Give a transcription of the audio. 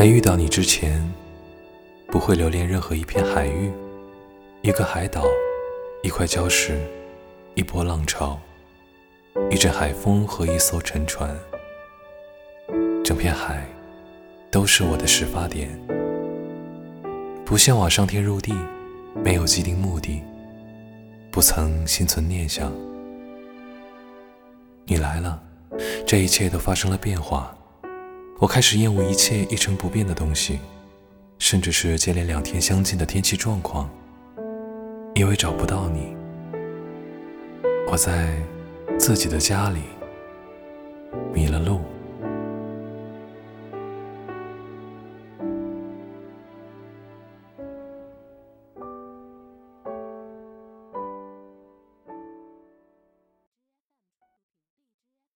在遇到你之前，不会留恋任何一片海域、一个海岛、一块礁石、一波浪潮、一阵海风和一艘沉船。整片海都是我的始发点，不向往上天入地，没有既定目的，不曾心存念想。你来了，这一切都发生了变化。我开始厌恶一切一成不变的东西，甚至是接连两天相近的天气状况。因为找不到你，我在自己的家里迷